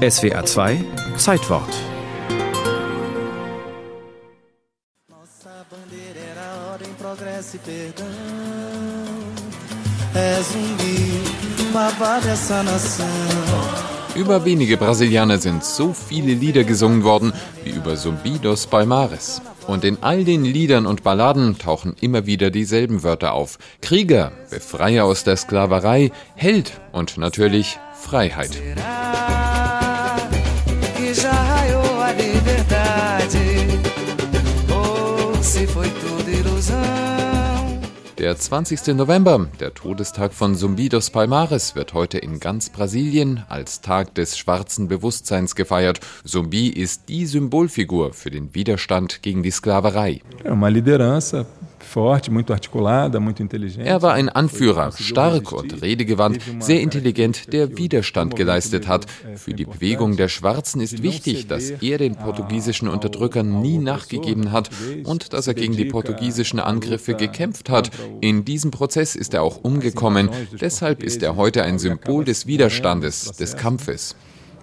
SWR 2 Zeitwort. Über wenige Brasilianer sind so viele Lieder gesungen worden wie über Zumbi dos Palmares. Und in all den Liedern und Balladen tauchen immer wieder dieselben Wörter auf. Krieger, Befreier aus der Sklaverei, Held und natürlich Freiheit. Der 20. November, der Todestag von Zumbi dos Palmares, wird heute in ganz Brasilien als Tag des schwarzen Bewusstseins gefeiert. Zumbi ist die Symbolfigur für den Widerstand gegen die Sklaverei. Uma liderança Er war ein Anführer, stark und redegewandt, sehr intelligent, der Widerstand geleistet hat. Für die Bewegung der Schwarzen ist wichtig, dass er den portugiesischen Unterdrückern nie nachgegeben hat und dass er gegen die portugiesischen Angriffe gekämpft hat. In diesem Prozess ist er auch umgekommen. Deshalb ist er heute ein Symbol des Widerstandes, des Kampfes.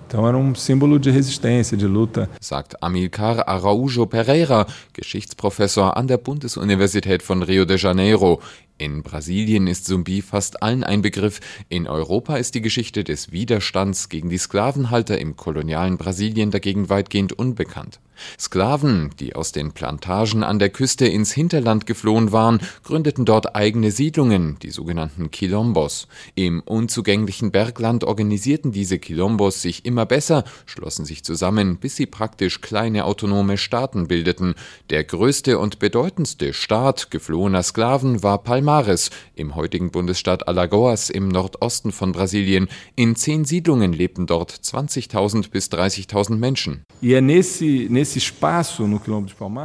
Então era um símbolo de resistência, de luta. Sagt Amilcar Araújo Pereira, Geschichtsprofessor an der Bundesuniversität von Rio de Janeiro. In Brasilien ist Zumbi fast allen ein Begriff. In Europa ist die Geschichte des Widerstands gegen die Sklavenhalter im kolonialen Brasilien dagegen weitgehend unbekannt. Sklaven, die aus den Plantagen an der Küste ins Hinterland geflohen waren, gründeten dort eigene Siedlungen, die sogenannten Quilombos. Im unzugänglichen Bergland organisierten diese Quilombos sich immer besser, schlossen sich zusammen, bis sie praktisch kleine autonome Staaten bildeten. Der größte und bedeutendste Staat geflohener Sklaven war Palmares im heutigen Bundesstaat Alagoas im Nordosten von Brasilien. In zehn Siedlungen lebten dort 20.000 bis 30.000 Menschen. E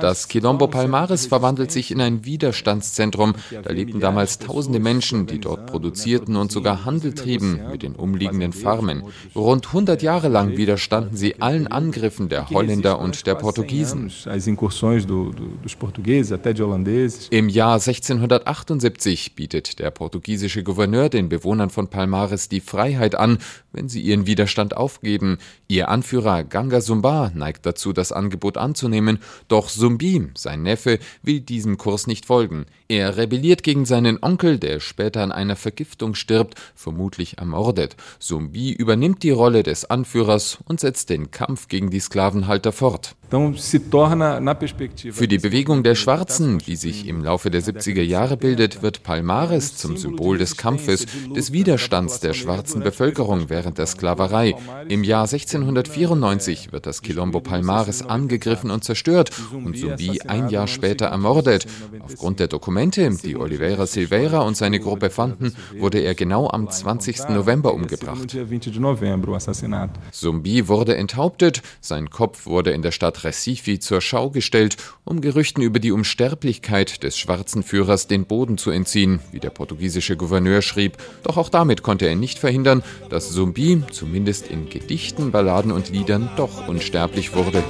das Quilombo Palmares verwandelt sich in ein Widerstandszentrum. Da lebten damals tausende Menschen, die dort produzierten und sogar Handel trieben mit den umliegenden Farmen. Rund 100 Jahre lang widerstanden sie allen Angriffen der Holländer und der Portugiesen. Im Jahr 1678 bietet der portugiesische Gouverneur den Bewohnern von Palmares die Freiheit an, wenn sie ihren Widerstand aufgeben. Ihr Anführer Ganga Sumba neigt dazu, das Angebot Angebot anzunehmen, doch Sumbi, sein Neffe, will diesem Kurs nicht folgen. Er rebelliert gegen seinen Onkel, der später an einer Vergiftung stirbt, vermutlich ermordet. Sumbi übernimmt die Rolle des Anführers und setzt den Kampf gegen die Sklavenhalter fort. Für die Bewegung der Schwarzen, die sich im Laufe der 70er Jahre bildet, wird Palmares zum Symbol des Kampfes, des Widerstands der schwarzen Bevölkerung während der Sklaverei. Im Jahr 1694 wird das Quilombo Palmares angegriffen und zerstört und Zumbi ein Jahr später ermordet. Aufgrund der Dokumente, die Oliveira Silveira und seine Gruppe fanden, wurde er genau am 20. November umgebracht. Zumbi wurde enthauptet, sein Kopf wurde in der Stadt Recife zur Schau gestellt, um Gerüchten über die Unsterblichkeit des schwarzen Führers den Boden zu entziehen, wie der portugiesische Gouverneur schrieb. Doch auch damit konnte er nicht verhindern, dass Zumbi zumindest in Gedichten, Balladen und Liedern doch unsterblich wurde.